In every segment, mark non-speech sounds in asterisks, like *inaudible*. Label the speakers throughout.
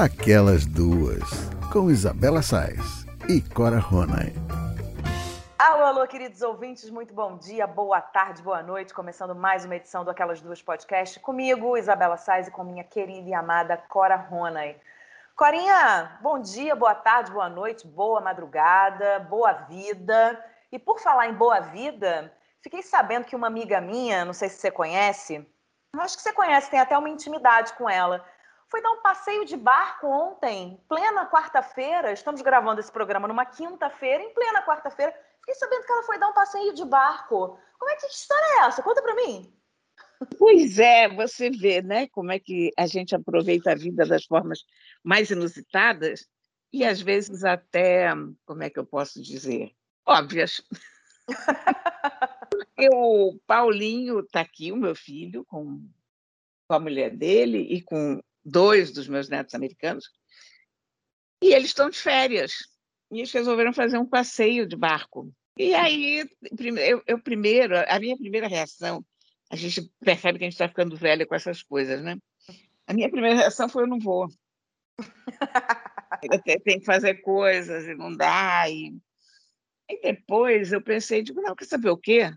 Speaker 1: Aquelas Duas, com Isabela Sais e Cora Ronay.
Speaker 2: Alô, alô, queridos ouvintes, muito bom dia, boa tarde, boa noite. Começando mais uma edição do Aquelas Duas Podcast comigo, Isabela Sais, e com minha querida e amada Cora Ronay. Corinha, bom dia, boa tarde, boa noite, boa madrugada, boa vida. E por falar em boa vida, fiquei sabendo que uma amiga minha, não sei se você conhece, acho que você conhece, tem até uma intimidade com ela foi dar um passeio de barco ontem, plena quarta-feira. Estamos gravando esse programa numa quinta-feira, em plena quarta-feira. Fiquei sabendo que ela foi dar um passeio de barco. Como é que história é essa? Conta para mim.
Speaker 3: Pois é, você vê, né, como é que a gente aproveita a vida das formas mais inusitadas e às vezes até, como é que eu posso dizer, óbvias. *laughs* o Paulinho está aqui, o meu filho, com, com a mulher dele e com dois dos meus netos americanos, e eles estão de férias. E eles resolveram fazer um passeio de barco. E aí, eu, eu primeiro, a minha primeira reação, a gente percebe que a gente está ficando velha com essas coisas, né? A minha primeira reação foi: eu não vou. tenho que fazer coisas e não dá. E, e depois eu pensei: digo, não, quer saber o quê?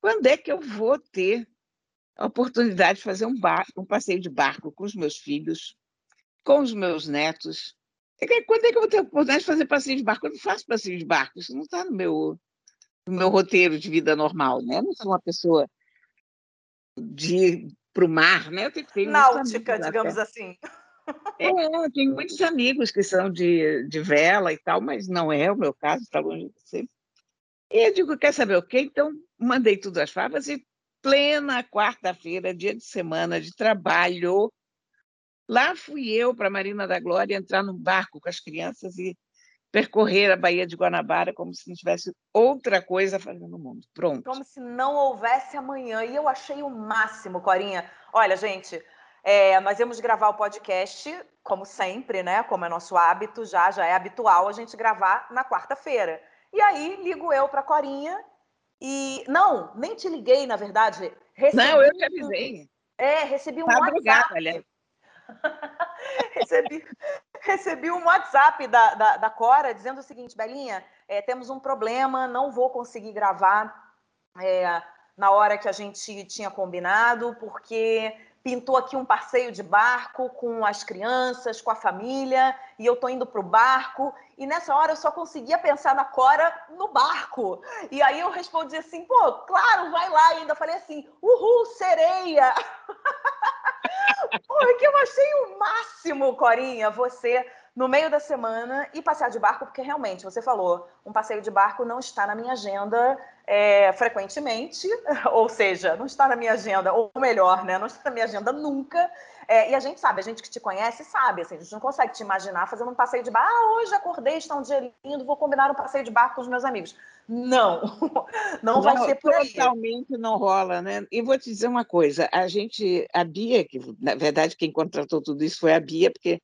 Speaker 3: Quando é que eu vou ter a oportunidade de fazer um, bar, um passeio de barco com os meus filhos, com os meus netos. Quando é que eu vou ter a oportunidade de fazer passeio de barco? Eu não faço passeio de barco, isso não está no meu, no meu roteiro de vida normal, né? Eu não sou uma pessoa de ir para o mar, né? Eu
Speaker 2: tenho, tenho Náutica, digamos assim.
Speaker 3: É, eu tenho muitos amigos que são de, de vela e tal, mas não é o meu caso, está longe de você. E eu digo, quer saber o quê? Então, mandei tudo às favas e plena quarta-feira, dia de semana de trabalho. Lá fui eu para Marina da Glória entrar num barco com as crianças e percorrer a Baía de Guanabara como se não tivesse outra coisa fazer no mundo. Pronto.
Speaker 2: Como se não houvesse amanhã. E eu achei o máximo, Corinha. Olha, gente, é, nós íamos gravar o podcast, como sempre, né? Como é nosso hábito, já, já é habitual a gente gravar na quarta-feira. E aí ligo eu para Corinha e não, nem te liguei, na verdade.
Speaker 3: Recebi, não, eu te avisei.
Speaker 2: É, recebi um WhatsApp. Aliás. *laughs* recebi, recebi um WhatsApp da, da, da, Cora dizendo o seguinte, Belinha, é, temos um problema, não vou conseguir gravar é, na hora que a gente tinha combinado, porque pintou aqui um passeio de barco com as crianças, com a família, e eu tô indo pro barco, e nessa hora eu só conseguia pensar na Cora no barco. E aí eu respondi assim, pô, claro, vai lá. E ainda falei assim, uhul, sereia! *laughs* Porque eu achei o máximo, Corinha, você no meio da semana e passear de barco, porque realmente, você falou, um passeio de barco não está na minha agenda é, frequentemente, *laughs* ou seja, não está na minha agenda, ou melhor, né, não está na minha agenda nunca. É, e a gente sabe, a gente que te conhece sabe, assim, a gente não consegue te imaginar fazendo um passeio de barco. Ah, hoje acordei, está um dia lindo, vou combinar um passeio de barco com os meus amigos. Não, não, *laughs* não vai ser por
Speaker 3: aí. Totalmente não rola, né? E vou te dizer uma coisa, a gente, a Bia, que na verdade quem contratou tudo isso foi a Bia, porque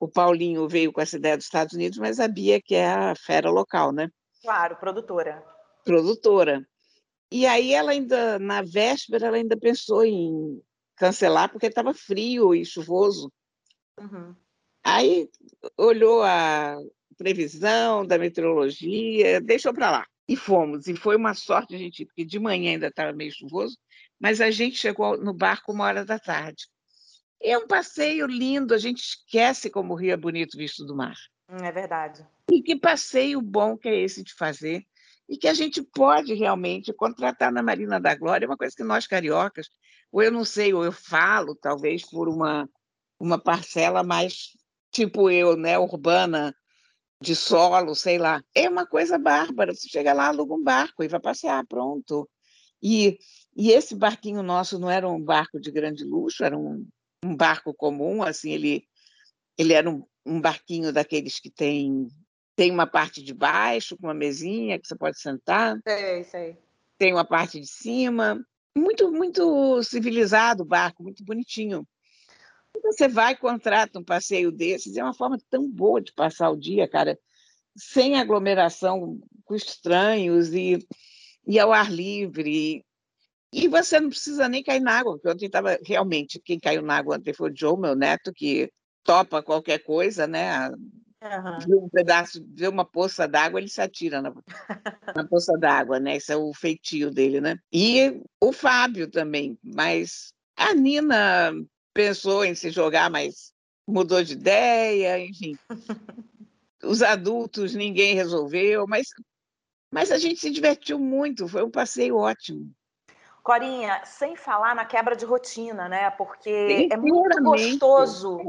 Speaker 3: o Paulinho veio com essa ideia dos Estados Unidos, mas a Bia que é a fera local, né?
Speaker 2: Claro, produtora
Speaker 3: produtora. E aí ela ainda, na véspera, ela ainda pensou em cancelar porque estava frio e chuvoso. Uhum. Aí olhou a previsão da meteorologia, deixou para lá. E fomos. E foi uma sorte gente, porque de manhã ainda estava meio chuvoso, mas a gente chegou no barco uma hora da tarde. É um passeio lindo, a gente esquece como o Rio é bonito visto do mar.
Speaker 2: Hum, é verdade.
Speaker 3: E que passeio bom que é esse de fazer e que a gente pode realmente contratar na Marina da Glória, é uma coisa que nós cariocas, ou eu não sei, ou eu falo, talvez por uma, uma parcela mais tipo eu, né, urbana, de solo, sei lá. É uma coisa bárbara. Você chega lá, aluga um barco e vai passear, pronto. E, e esse barquinho nosso não era um barco de grande luxo, era um, um barco comum, assim, ele, ele era um, um barquinho daqueles que tem tem uma parte de baixo, com uma mesinha que você pode sentar.
Speaker 2: Sei, sei.
Speaker 3: Tem uma parte de cima. Muito, muito civilizado o barco, muito bonitinho. Você vai, contrata um passeio desses, é uma forma tão boa de passar o dia, cara, sem aglomeração com estranhos e, e ao ar livre. E você não precisa nem cair na água, porque ontem estava realmente, quem caiu na água ontem foi o Joe, meu neto, que topa qualquer coisa, né? Uhum. Um pedaço, vê uma poça d'água, ele se atira na, na poça d'água, né? Esse é o feitio dele, né? E o Fábio também, mas a Nina pensou em se jogar, mas mudou de ideia, enfim. *laughs* Os adultos, ninguém resolveu, mas, mas a gente se divertiu muito, foi um passeio ótimo.
Speaker 2: Corinha, sem falar na quebra de rotina, né? Porque é muito gostoso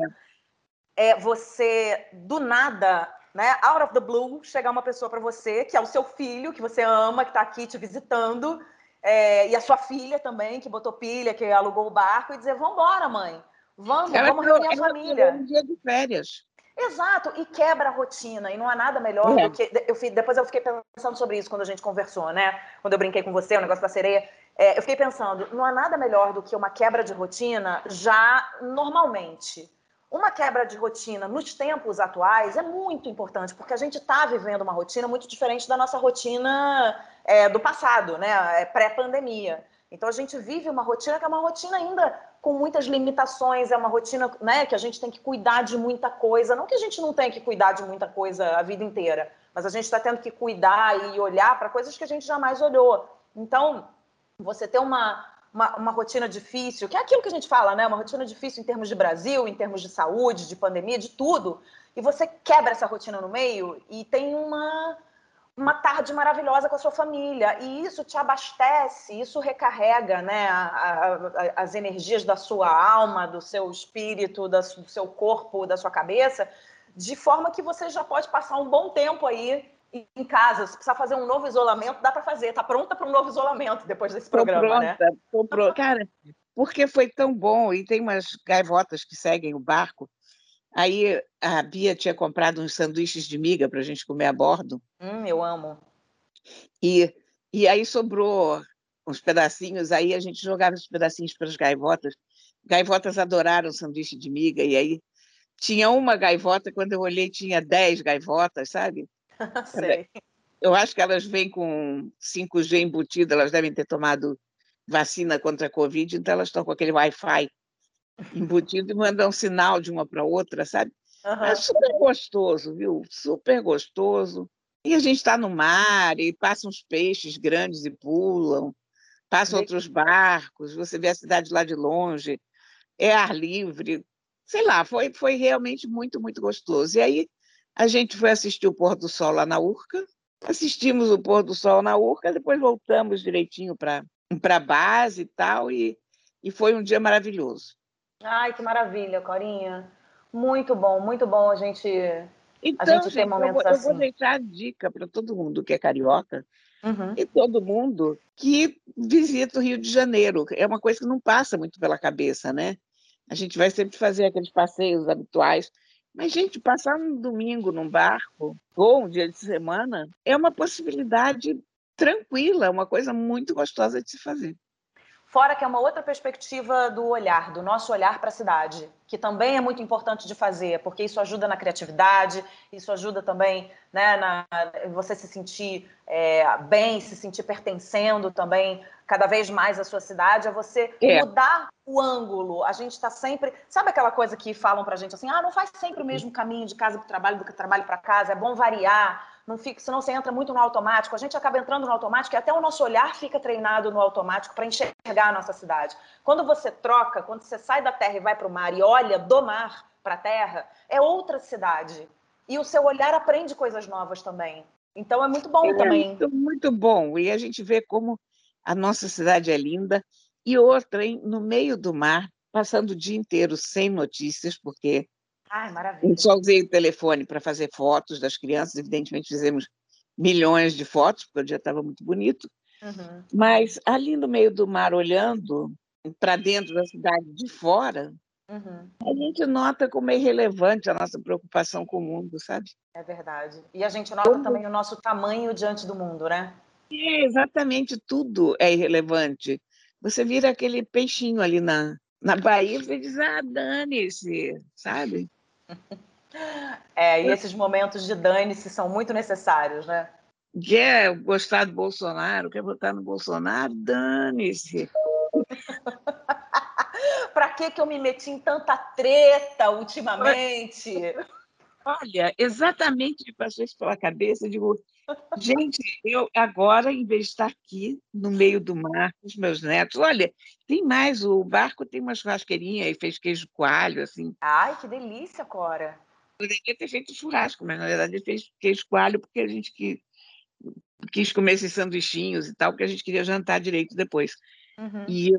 Speaker 2: é. é você, do nada, né, out of the blue, chegar uma pessoa para você, que é o seu filho, que você ama, que está aqui te visitando, é, e a sua filha também, que botou pilha, que alugou o barco, e dizer: Vambora, mãe, vamos, ela vamos reunir a família.
Speaker 3: Um dia de férias.
Speaker 2: Exato, e quebra a rotina, e não há nada melhor é. do que. Eu, depois eu fiquei pensando sobre isso quando a gente conversou, né? Quando eu brinquei com você, o negócio da sereia. É, eu fiquei pensando, não há nada melhor do que uma quebra de rotina já normalmente. Uma quebra de rotina nos tempos atuais é muito importante, porque a gente está vivendo uma rotina muito diferente da nossa rotina é, do passado, né? É, pré-pandemia. Então a gente vive uma rotina que é uma rotina ainda com muitas limitações, é uma rotina né, que a gente tem que cuidar de muita coisa. Não que a gente não tenha que cuidar de muita coisa a vida inteira, mas a gente está tendo que cuidar e olhar para coisas que a gente jamais olhou. Então, você ter uma, uma, uma, rotina difícil, que é aquilo que a gente fala, né? Uma rotina difícil em termos de Brasil, em termos de saúde, de pandemia, de tudo. E você quebra essa rotina no meio e tem uma, uma tarde maravilhosa com a sua família. E isso te abastece, isso recarrega né, a, a, as energias da sua alma, do seu espírito, do seu corpo, da sua cabeça, de forma que você já pode passar um bom tempo aí em casa, se precisar fazer um novo isolamento, dá para fazer. Está pronta para um novo isolamento depois desse tô programa, né?
Speaker 3: pronta, né? Tô pronta. Cara, porque foi tão bom e tem umas gaivotas que seguem o barco. Aí a Bia tinha comprado uns sanduíches de miga para a gente comer a bordo.
Speaker 2: Hum, eu amo.
Speaker 3: E, e aí sobrou uns pedacinhos, aí a gente jogava os pedacinhos para as gaivotas. Gaivotas adoraram sanduíche de miga, e aí tinha uma gaivota, quando eu olhei tinha dez gaivotas, sabe? *laughs*
Speaker 2: Sei.
Speaker 3: Eu acho que elas vêm com 5G embutido, elas devem ter tomado vacina contra a Covid, então elas estão com aquele Wi-Fi embutido e mandam um sinal de uma para outra, sabe? Uhum. É super gostoso, viu? Super gostoso. E a gente está no mar e passam uns peixes grandes e pulam, passam outros barcos, você vê a cidade lá de longe, é ar livre. Sei lá, foi, foi realmente muito, muito gostoso. E aí a gente foi assistir o pôr do sol lá na Urca, assistimos o pôr do sol na Urca, depois voltamos direitinho para a base e tal, e, e foi um dia maravilhoso.
Speaker 2: Ai, que maravilha, Corinha. Muito bom, muito bom a gente,
Speaker 3: então, a gente ter momentos eu vou, assim. Eu vou deixar a dica para todo mundo que é carioca uhum. e todo mundo que visita o Rio de Janeiro. É uma coisa que não passa muito pela cabeça, né? A gente vai sempre fazer aqueles passeios habituais mas, gente, passar um domingo num barco ou um dia de semana é uma possibilidade tranquila, uma coisa muito gostosa de se fazer.
Speaker 2: Fora que é uma outra perspectiva do olhar, do nosso olhar para a cidade, que também é muito importante de fazer, porque isso ajuda na criatividade, isso ajuda também né, na você se sentir é, bem, se sentir pertencendo também cada vez mais à sua cidade, é você é. mudar o ângulo. A gente está sempre. Sabe aquela coisa que falam para a gente assim: ah, não faz sempre o mesmo caminho de casa para o trabalho do que trabalho para casa, é bom variar não fica, senão você entra muito no automático. A gente acaba entrando no automático e até o nosso olhar fica treinado no automático para enxergar a nossa cidade. Quando você troca, quando você sai da terra e vai para o mar e olha do mar para a terra, é outra cidade. E o seu olhar aprende coisas novas também. Então é muito bom é também.
Speaker 3: Muito, muito bom. E a gente vê como a nossa cidade é linda. E outra, hein, no meio do mar, passando o dia inteiro sem notícias, porque
Speaker 2: Ai, maravilha.
Speaker 3: Eu só usei o telefone para fazer fotos das crianças, evidentemente fizemos milhões de fotos, porque o dia estava muito bonito. Uhum. Mas ali no meio do mar, olhando para dentro da cidade de fora, uhum. a gente nota como é irrelevante a nossa preocupação com o mundo, sabe?
Speaker 2: É verdade. E a gente nota também o nosso tamanho diante do mundo, né?
Speaker 3: É, exatamente, tudo é irrelevante. Você vira aquele peixinho ali na, na Bahia, você diz, ah, dane-se, sabe?
Speaker 2: É, e esses momentos de dane-se são muito necessários, né?
Speaker 3: Quer gostar do Bolsonaro, quer votar no Bolsonaro? Dane-se. *laughs*
Speaker 2: para que, que eu me meti em tanta treta ultimamente?
Speaker 3: Olha, exatamente me passou isso pela cabeça. Digo, gente, eu agora, em vez de estar aqui no meio do mar com os meus netos, olha, tem mais, o barco tem uma churrasqueirinha e fez queijo coalho, assim.
Speaker 2: Ai, que delícia, Cora.
Speaker 3: Poderia ter feito churrasco, mas na verdade ele fez queijo coalho porque a gente que, quis comer esses sanduichinhos e tal, porque a gente queria jantar direito depois. Uhum. E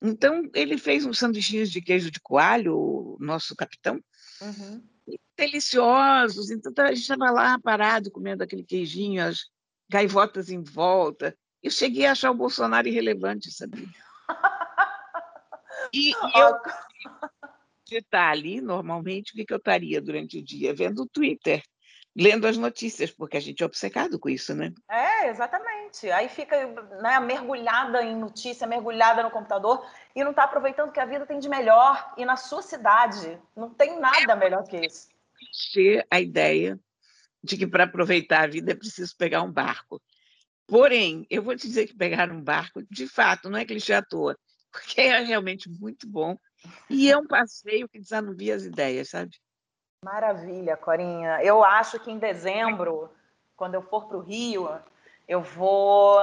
Speaker 3: então ele fez uns sanduichinhos de queijo de coalho, o nosso capitão, uhum. Deliciosos. Então a gente estava lá parado comendo aquele queijinho, as gaivotas em volta. Eu cheguei a achar o Bolsonaro irrelevante, sabia? E, e *laughs* eu de estar ali, normalmente, o que, que eu estaria durante o dia? Vendo o Twitter, lendo as notícias, porque a gente é obcecado com isso, né?
Speaker 2: É, exatamente. Aí fica né, mergulhada em notícia, mergulhada no computador e não está aproveitando o que a vida tem de melhor. E na sua cidade não tem nada melhor que isso.
Speaker 3: Ter a ideia de que para aproveitar a vida é preciso pegar um barco. Porém, eu vou te dizer que pegar um barco, de fato, não é clichê à toa, porque é realmente muito bom e é um passeio que desanuvia as ideias, sabe?
Speaker 2: Maravilha, Corinha. Eu acho que em dezembro, quando eu for para o Rio, eu vou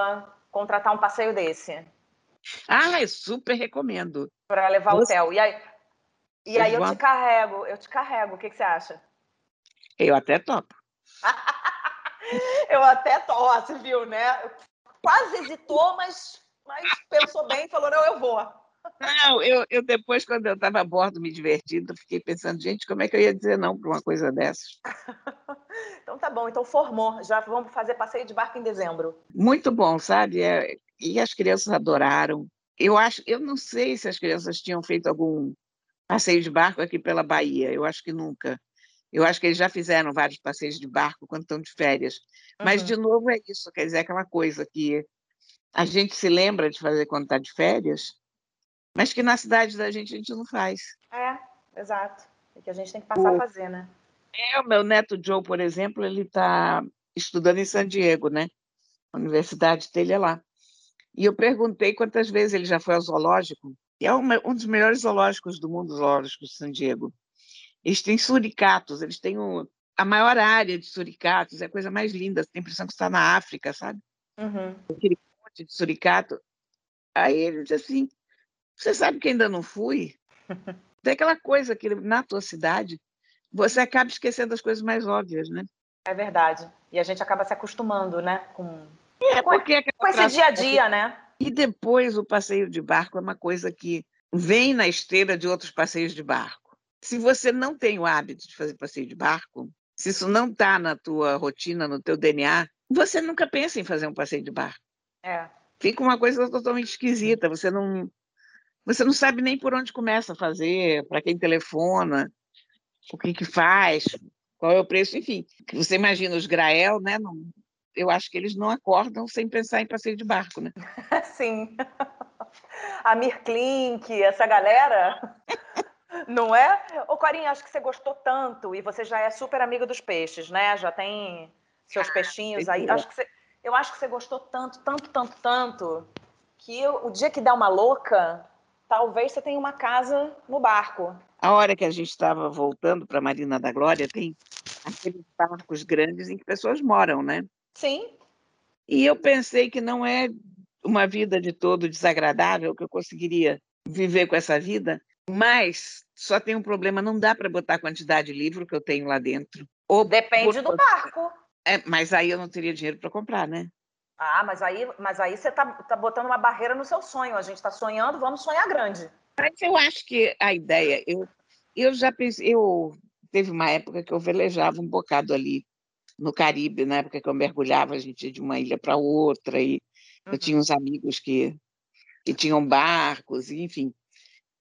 Speaker 2: contratar um passeio desse.
Speaker 3: Ah, eu super recomendo.
Speaker 2: Para levar o hotel. E aí, e aí eu te carrego, eu te carrego. O que, que você acha?
Speaker 3: Eu até topo. *laughs*
Speaker 2: eu até topo, você viu, né? Quase hesitou, mas, mas pensou bem e falou: não, eu vou.
Speaker 3: Não, eu, eu depois, quando eu estava a bordo me divertindo, fiquei pensando, gente, como é que eu ia dizer não para uma coisa dessas? *laughs*
Speaker 2: então tá bom, então formou. Já vamos fazer passeio de barco em dezembro.
Speaker 3: Muito bom, sabe? É, e as crianças adoraram. Eu acho, eu não sei se as crianças tinham feito algum passeio de barco aqui pela Bahia. Eu acho que nunca. Eu acho que eles já fizeram vários passeios de barco quando estão de férias. Uhum. Mas, de novo, é isso, quer dizer, aquela coisa que a gente se lembra de fazer quando está de férias, mas que na cidade da gente a gente não faz.
Speaker 2: É, exato. E que a gente tem que passar o... a fazer, né?
Speaker 3: É, o meu neto Joe, por exemplo, ele está estudando em San Diego, né? A universidade dele é lá. E eu perguntei quantas vezes ele já foi ao zoológico. E é uma, um dos melhores zoológicos do mundo, zoológico de San Diego. Eles têm suricatos, eles têm um, a maior área de suricatos, é a coisa mais linda. Você tem a impressão que está na África, sabe? Uhum. Aquele monte de suricato. Aí ele disse assim: você sabe que ainda não fui? Tem aquela coisa que na tua cidade você acaba esquecendo as coisas mais óbvias, né?
Speaker 2: É verdade. E a gente acaba se acostumando, né? Com,
Speaker 3: é, porque
Speaker 2: com, com esse dia a dia, né?
Speaker 3: E depois o passeio de barco é uma coisa que vem na esteira de outros passeios de barco. Se você não tem o hábito de fazer passeio de barco, se isso não está na tua rotina, no teu DNA, você nunca pensa em fazer um passeio de barco.
Speaker 2: É.
Speaker 3: Fica uma coisa totalmente esquisita. Você não você não sabe nem por onde começa a fazer, para quem telefona, o que, que faz, qual é o preço, enfim. Você imagina os Grael, né? Não, eu acho que eles não acordam sem pensar em passeio de barco, né? *laughs*
Speaker 2: Sim. A Mirklink, essa galera, *laughs* não é? Ô, Corinha, acho que você gostou tanto e você já é super amiga dos peixes, né? Já tem seus ah, peixinhos aí. Acho que você, eu acho que você gostou tanto, tanto, tanto, tanto, que eu, o dia que dá uma louca, talvez você tenha uma casa no barco.
Speaker 3: A hora que a gente estava voltando para a Marina da Glória, tem aqueles barcos grandes em que pessoas moram, né?
Speaker 2: Sim.
Speaker 3: E eu pensei que não é uma vida de todo desagradável, que eu conseguiria viver com essa vida, mas só tem um problema, não dá para botar a quantidade de livro que eu tenho lá dentro.
Speaker 2: Ou Depende do barco.
Speaker 3: É, mas aí eu não teria dinheiro para comprar, né?
Speaker 2: Ah, mas aí, mas aí você está tá botando uma barreira no seu sonho. A gente está sonhando, vamos sonhar grande.
Speaker 3: Mas eu acho que a ideia, eu, eu já pensei, eu teve uma época que eu velejava um bocado ali no Caribe, na época que eu mergulhava, a gente ia de uma ilha para outra, e uhum. eu tinha uns amigos que, que tinham barcos, enfim.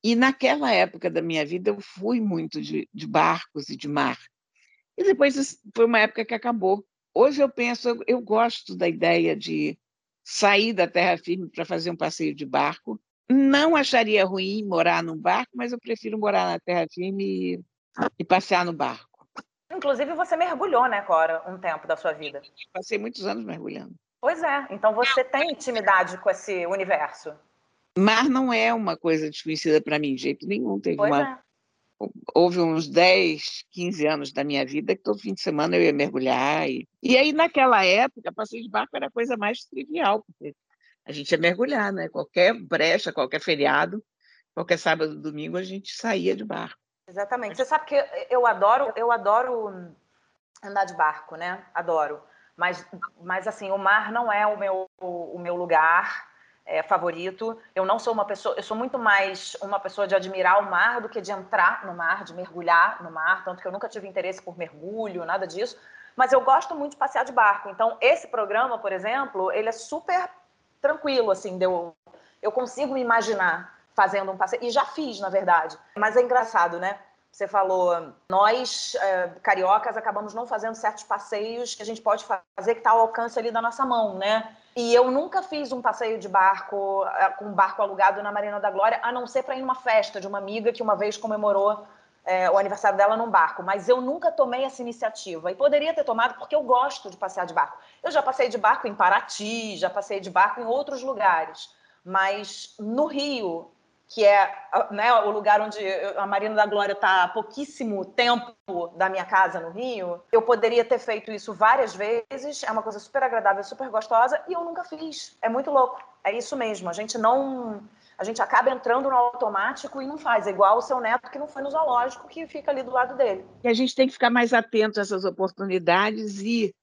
Speaker 3: E naquela época da minha vida eu fui muito de, de barcos e de mar. E depois foi uma época que acabou. Hoje eu penso, eu, eu gosto da ideia de sair da terra firme para fazer um passeio de barco. Não acharia ruim morar num barco, mas eu prefiro morar na terra firme e, e passear no barco.
Speaker 2: Inclusive, você mergulhou, né, Cora, um tempo da sua vida?
Speaker 3: Passei muitos anos mergulhando.
Speaker 2: Pois é, então você tem intimidade com esse universo.
Speaker 3: Mar não é uma coisa desconhecida para mim, de jeito nenhum. Teve uma, é. Houve uns 10, 15 anos da minha vida que todo fim de semana eu ia mergulhar. E, e aí, naquela época, passeio de barco era a coisa mais trivial, porque a gente ia mergulhar, né? Qualquer brecha, qualquer feriado, qualquer sábado, domingo, a gente saía de barco.
Speaker 2: Exatamente. Você sabe que eu adoro, eu adoro andar de barco, né? Adoro. Mas, mas assim, o mar não é o meu, o meu lugar é, favorito. Eu não sou uma pessoa, eu sou muito mais uma pessoa de admirar o mar do que de entrar no mar, de mergulhar no mar, tanto que eu nunca tive interesse por mergulho, nada disso. Mas eu gosto muito de passear de barco. Então, esse programa, por exemplo, ele é super tranquilo, assim, deu, eu consigo me imaginar fazendo um passeio, e já fiz, na verdade. Mas é engraçado, né? Você falou, nós, é, cariocas, acabamos não fazendo certos passeios que a gente pode fazer que está ao alcance ali da nossa mão, né? E eu nunca fiz um passeio de barco, é, com um barco alugado na Marina da Glória, a não ser para ir numa festa de uma amiga que uma vez comemorou é, o aniversário dela num barco. Mas eu nunca tomei essa iniciativa. E poderia ter tomado porque eu gosto de passear de barco. Eu já passei de barco em Paraty, já passei de barco em outros lugares. Mas no Rio, que é né, o lugar onde a Marina da Glória está há pouquíssimo tempo da minha casa no Rio, eu poderia ter feito isso várias vezes, é uma coisa super agradável, super gostosa, e eu nunca fiz. É muito louco. É isso mesmo. A gente não. A gente acaba entrando no automático e não faz. É igual o seu neto que não foi no zoológico, que fica ali do lado dele.
Speaker 3: E a gente tem que ficar mais atento a essas oportunidades e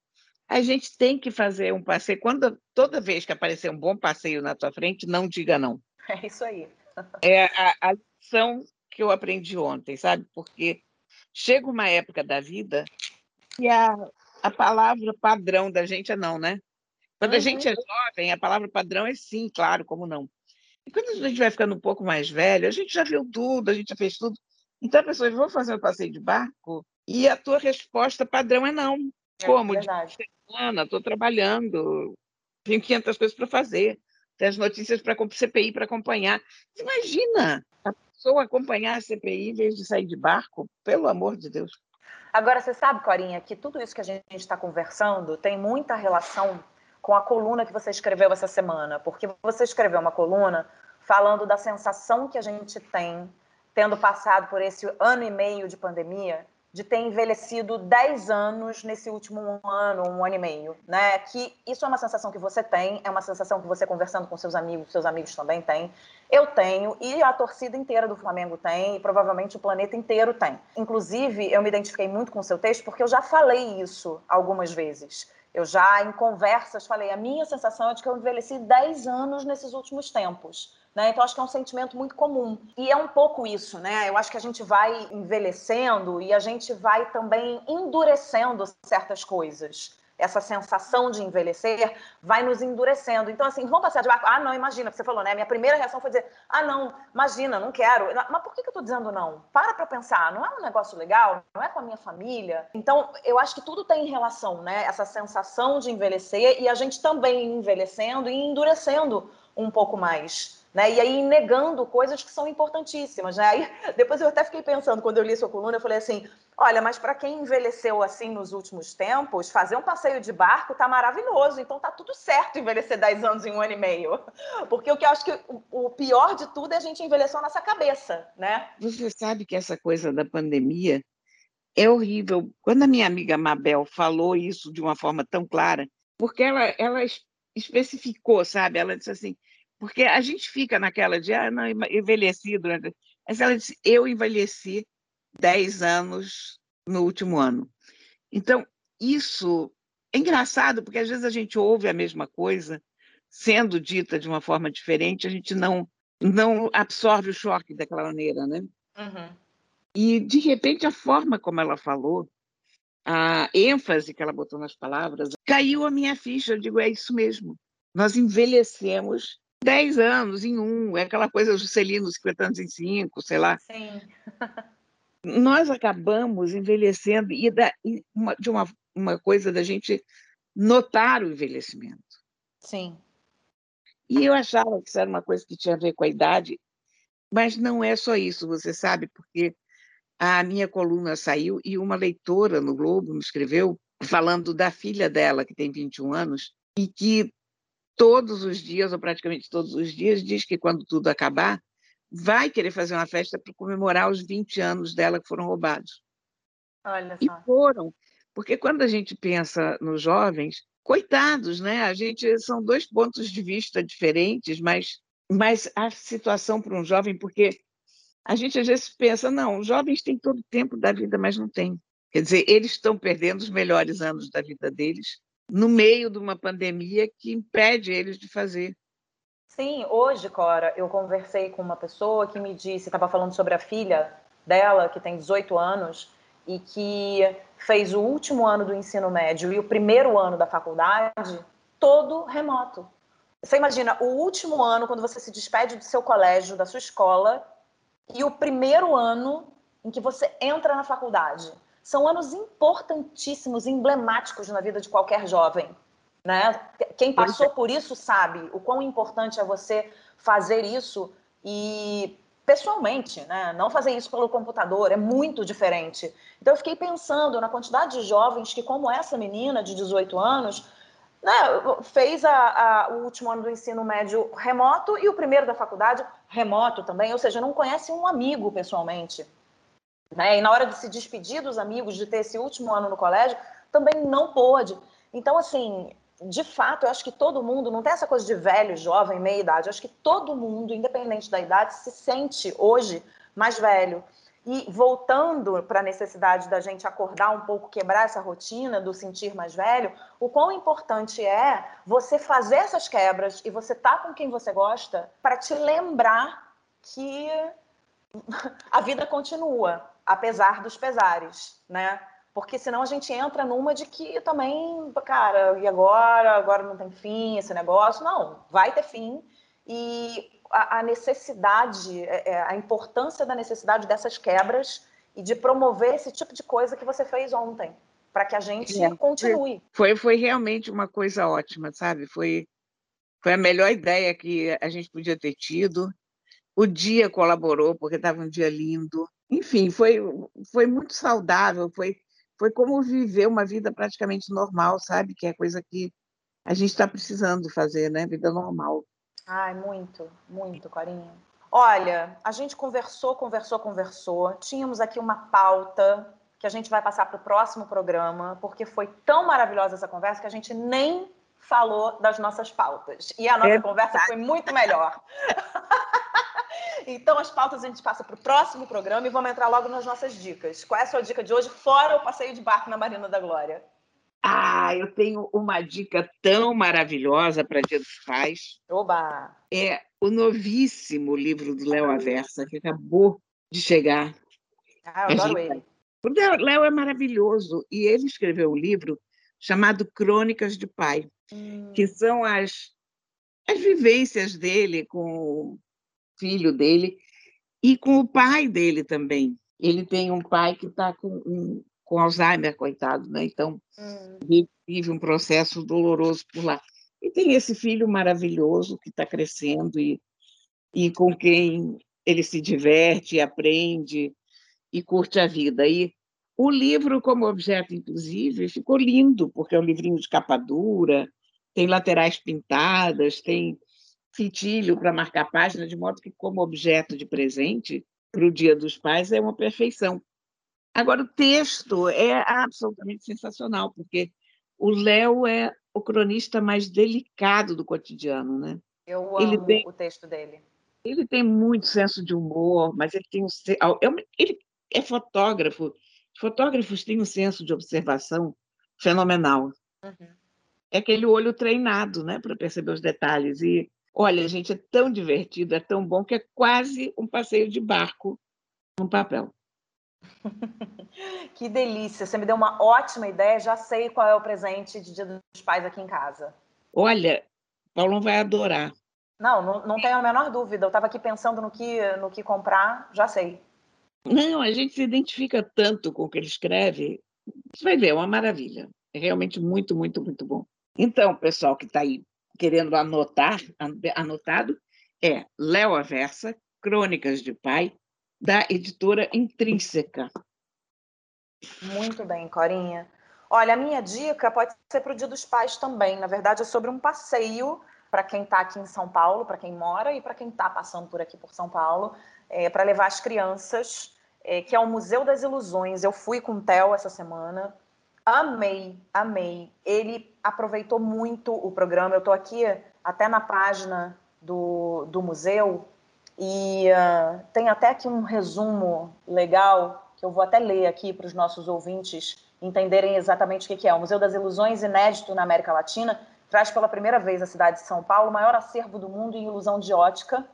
Speaker 3: a gente tem que fazer um passeio. Quando, toda vez que aparecer um bom passeio na tua frente, não diga não.
Speaker 2: É isso aí
Speaker 3: é a, a lição que eu aprendi ontem, sabe? Porque chega uma época da vida e a, a palavra padrão da gente é não, né? Quando uhum. a gente é jovem, a palavra padrão é sim, claro, como não. E quando a gente vai ficando um pouco mais velho, a gente já viu tudo, a gente já fez tudo. Então, a pessoa, vou fazer um passeio de barco e a tua resposta padrão é não. É, como? Verdade. De semana, estou trabalhando, tenho 500 coisas para fazer tem as notícias para CPI para acompanhar. Imagina a pessoa acompanhar a CPI em vez de sair de barco, pelo amor de Deus.
Speaker 2: Agora, você sabe, Corinha, que tudo isso que a gente está conversando tem muita relação com a coluna que você escreveu essa semana, porque você escreveu uma coluna falando da sensação que a gente tem tendo passado por esse ano e meio de pandemia de ter envelhecido 10 anos nesse último ano, um ano e meio, né? Que isso é uma sensação que você tem, é uma sensação que você conversando com seus amigos, seus amigos também têm. Eu tenho e a torcida inteira do Flamengo tem e provavelmente o planeta inteiro tem. Inclusive, eu me identifiquei muito com o seu texto porque eu já falei isso algumas vezes. Eu já em conversas falei, a minha sensação é de que eu envelheci 10 anos nesses últimos tempos. Né? Então, acho que é um sentimento muito comum. E é um pouco isso, né? Eu acho que a gente vai envelhecendo e a gente vai também endurecendo certas coisas essa sensação de envelhecer vai nos endurecendo. Então, assim, vamos passear de barco? Ah, não, imagina, você falou, né? Minha primeira reação foi dizer, ah, não, imagina, não quero. Mas por que, que eu tô dizendo não? Para para pensar, não é um negócio legal? Não é com a minha família? Então, eu acho que tudo tem relação, né? Essa sensação de envelhecer e a gente também envelhecendo e endurecendo um pouco mais. Né? E aí negando coisas que são importantíssimas, né? Aí, *laughs* depois eu até fiquei pensando, quando eu li sua coluna, eu falei assim, olha, mas para quem envelheceu assim nos últimos tempos, fazer um passeio de barco tá maravilhoso, então tá tudo certo envelhecer 10 anos em um ano e meio. *laughs* Porque o que eu acho que o pior de tudo é a gente envelhecer a nossa cabeça, né?
Speaker 3: Você sabe que essa coisa da pandemia é horrível. Quando a minha amiga Mabel falou isso de uma forma tão clara, porque ela, ela especificou, sabe? Ela disse assim, porque a gente fica naquela de, ah, não, envelheci durante. Mas ela disse, eu envelheci 10 anos no último ano. Então, isso é engraçado, porque às vezes a gente ouve a mesma coisa sendo dita de uma forma diferente, a gente não, não absorve o choque daquela maneira, né? Uhum. E, de repente, a forma como ela falou, a ênfase que ela botou nas palavras, caiu a minha ficha. Eu digo, é isso mesmo. Nós envelhecemos 10 anos em um, é aquela coisa Juscelino, 50 anos em cinco, sei lá.
Speaker 2: Sim.
Speaker 3: Nós acabamos envelhecendo e, da, e uma, de uma, uma coisa da gente notar o envelhecimento.
Speaker 2: Sim.
Speaker 3: E eu achava que isso era uma coisa que tinha a ver com a idade, mas não é só isso, você sabe, porque a minha coluna saiu e uma leitora no Globo me escreveu falando da filha dela, que tem 21 anos, e que todos os dias, ou praticamente todos os dias, diz que quando tudo acabar, vai querer fazer uma festa para comemorar os 20 anos dela que foram roubados.
Speaker 2: Olha
Speaker 3: só. E foram, porque quando a gente pensa nos jovens, coitados, né? A gente são dois pontos de vista diferentes, mas mas a situação para um jovem, porque a gente às vezes pensa, não, os jovens têm todo o tempo da vida, mas não tem. Quer dizer, eles estão perdendo os melhores anos da vida deles no meio de uma pandemia que impede eles de fazer.
Speaker 2: Sim, hoje, Cora, eu conversei com uma pessoa que me disse, estava falando sobre a filha dela, que tem 18 anos, e que fez o último ano do ensino médio e o primeiro ano da faculdade todo remoto. Você imagina o último ano, quando você se despede do seu colégio, da sua escola, e o primeiro ano em que você entra na faculdade. São anos importantíssimos, emblemáticos na vida de qualquer jovem. Né? Quem passou por isso sabe o quão importante é você fazer isso e pessoalmente, né? Não fazer isso pelo computador é muito diferente. Então eu fiquei pensando na quantidade de jovens que, como essa menina de 18 anos, né, fez a, a, o último ano do ensino médio remoto e o primeiro da faculdade remoto também, ou seja, não conhece um amigo pessoalmente. Né? E na hora de se despedir dos amigos, de ter esse último ano no colégio, também não pôde. Então, assim, de fato, eu acho que todo mundo, não tem essa coisa de velho, jovem, meia idade, eu acho que todo mundo, independente da idade, se sente hoje mais velho. E voltando para a necessidade da gente acordar um pouco, quebrar essa rotina do sentir mais velho, o quão importante é você fazer essas quebras e você tá com quem você gosta para te lembrar que *laughs* a vida continua, apesar dos pesares, né? Porque senão a gente entra numa de que também, cara, e agora? Agora não tem fim esse negócio. Não, vai ter fim. E a, a necessidade, é, é, a importância da necessidade dessas quebras e de promover esse tipo de coisa que você fez ontem, para que a gente é, continue.
Speaker 3: Foi, foi realmente uma coisa ótima, sabe? Foi, foi a melhor ideia que a gente podia ter tido. O dia colaborou, porque estava um dia lindo. Enfim, foi, foi muito saudável, foi, foi como viver uma vida praticamente normal, sabe? Que é coisa que a gente está precisando fazer, né? Vida normal.
Speaker 2: Ai, muito, muito, Corinha. Olha, a gente conversou, conversou, conversou. Tínhamos aqui uma pauta que a gente vai passar para o próximo programa, porque foi tão maravilhosa essa conversa que a gente nem falou das nossas pautas. E a nossa é conversa foi muito melhor. *laughs* *laughs* então, as pautas a gente passa para o próximo programa e vamos entrar logo nas nossas dicas. Qual é a sua dica de hoje, fora o passeio de barco na Marina da Glória?
Speaker 3: Ah, eu tenho uma dica tão maravilhosa para Dia dos Pais.
Speaker 2: Oba!
Speaker 3: É o novíssimo livro do Léo Aversa, que acabou de chegar.
Speaker 2: Ah, eu adoro ele. O
Speaker 3: Léo é maravilhoso e ele escreveu um livro chamado Crônicas de Pai, hum. que são as, as vivências dele com filho dele e com o pai dele também. Ele tem um pai que está com um, com Alzheimer, coitado, né? Então, hum. vive um processo doloroso por lá. E tem esse filho maravilhoso que está crescendo e, e com quem ele se diverte, aprende e curte a vida. E o livro, como objeto, inclusive, ficou lindo, porque é um livrinho de capa dura, tem laterais pintadas, tem fitilho para marcar página, de modo que, como objeto de presente para o Dia dos Pais, é uma perfeição. Agora, o texto é absolutamente sensacional, porque o Léo é o cronista mais delicado do cotidiano, né?
Speaker 2: Eu amo ele tem, o texto dele.
Speaker 3: Ele tem muito senso de humor, mas ele tem um, é ele é fotógrafo. Os fotógrafos têm um senso de observação fenomenal. Uhum. É aquele olho treinado, né, para perceber os detalhes. E olha, gente, é tão divertido, é tão bom que é quase um passeio de barco no papel. *laughs*
Speaker 2: que delícia! Você me deu uma ótima ideia. Já sei qual é o presente de Dia dos Pais aqui em casa.
Speaker 3: Olha, Paulo vai adorar.
Speaker 2: Não, não, não tenho a menor dúvida. Eu estava aqui pensando no que, no que comprar, já sei.
Speaker 3: Não, a gente se identifica tanto com o que ele escreve. Você vai ver, é uma maravilha. É realmente muito, muito, muito bom. Então, pessoal que está aí querendo anotar, anotado, é Léo Aversa, Crônicas de Pai, da editora Intrínseca.
Speaker 2: Muito bem, Corinha. Olha, a minha dica pode ser para o Dia dos Pais também. Na verdade, é sobre um passeio para quem está aqui em São Paulo, para quem mora e para quem está passando por aqui por São Paulo, é, para levar as crianças, é, que é o Museu das Ilusões. Eu fui com o Theo essa semana, amei, amei. Ele aproveitou muito o programa. Eu estou aqui até na página do, do museu e uh, tem até aqui um resumo legal que eu vou até ler aqui para os nossos ouvintes entenderem exatamente o que é. O Museu das Ilusões, inédito na América Latina, traz pela primeira vez a cidade de São Paulo o maior acervo do mundo em ilusão de ótica,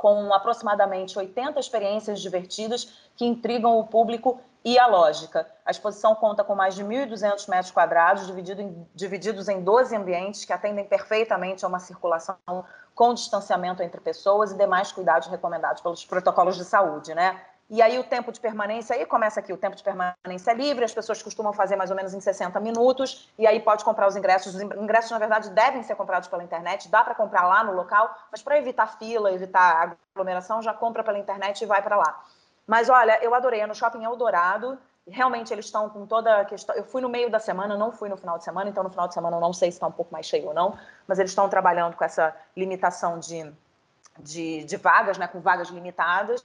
Speaker 2: com aproximadamente 80 experiências divertidas que intrigam o público e a lógica. A exposição conta com mais de 1.200 metros quadrados, dividido em, divididos em 12 ambientes que atendem perfeitamente a uma circulação com distanciamento entre pessoas e demais cuidados recomendados pelos protocolos de saúde, né? E aí o tempo de permanência, aí começa aqui, o tempo de permanência é livre, as pessoas costumam fazer mais ou menos em 60 minutos, e aí pode comprar os ingressos. Os ingressos, na verdade, devem ser comprados pela internet, dá para comprar lá no local, mas para evitar fila, evitar aglomeração, já compra pela internet e vai para lá. Mas olha, eu adorei, é no Shopping Eldorado, realmente eles estão com toda a questão. Eu fui no meio da semana, não fui no final de semana, então no final de semana eu não sei se está um pouco mais cheio ou não, mas eles estão trabalhando com essa limitação de, de, de vagas, né, com vagas limitadas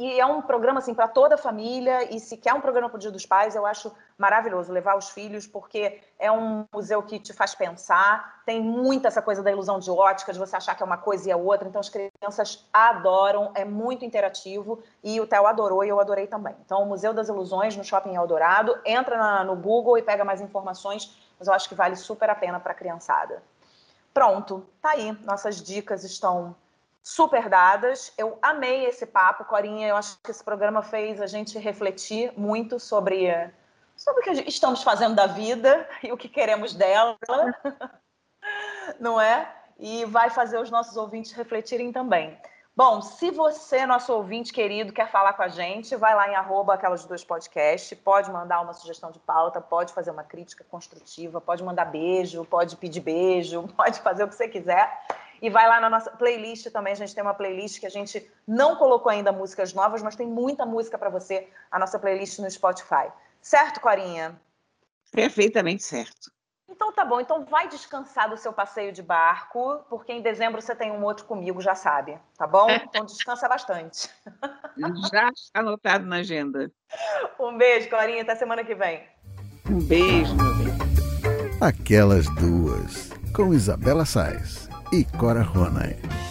Speaker 2: e é um programa assim para toda a família. E se quer um programa para o Dia dos Pais, eu acho maravilhoso levar os filhos porque é um museu que te faz pensar, tem muita essa coisa da ilusão de ótica, de você achar que é uma coisa e é outra, então as crianças adoram, é muito interativo. E o Theo adorou e eu adorei também. Então o Museu das Ilusões no Shopping Eldorado, entra na, no Google e pega mais informações, mas eu acho que vale super a pena para a criançada. Pronto, tá aí, nossas dicas estão super dadas. Eu amei esse papo, Corinha. Eu acho que esse programa fez a gente refletir muito sobre, sobre o que estamos fazendo da vida *laughs* e o que queremos dela, *laughs* não é? E vai fazer os nossos ouvintes refletirem também. Bom, se você, nosso ouvinte querido, quer falar com a gente, vai lá em arroba aquelas duas podcasts, pode mandar uma sugestão de pauta, pode fazer uma crítica construtiva, pode mandar beijo, pode pedir beijo, *laughs* pode fazer o que você quiser. E vai lá na nossa playlist também. A gente tem uma playlist que a gente não colocou ainda músicas novas, mas tem muita música para você, a nossa playlist no Spotify. Certo, Corinha?
Speaker 3: Perfeitamente certo.
Speaker 2: Então tá bom, então vai descansar do seu passeio de barco, porque em dezembro você tem um outro comigo, já sabe, tá bom? Então descansa bastante. *laughs*
Speaker 3: Já está anotado na agenda.
Speaker 2: Um beijo, Corinha, até semana que vem.
Speaker 3: Um beijo, meu bem.
Speaker 1: Aquelas duas, com Isabela Sais e Cora Ronay.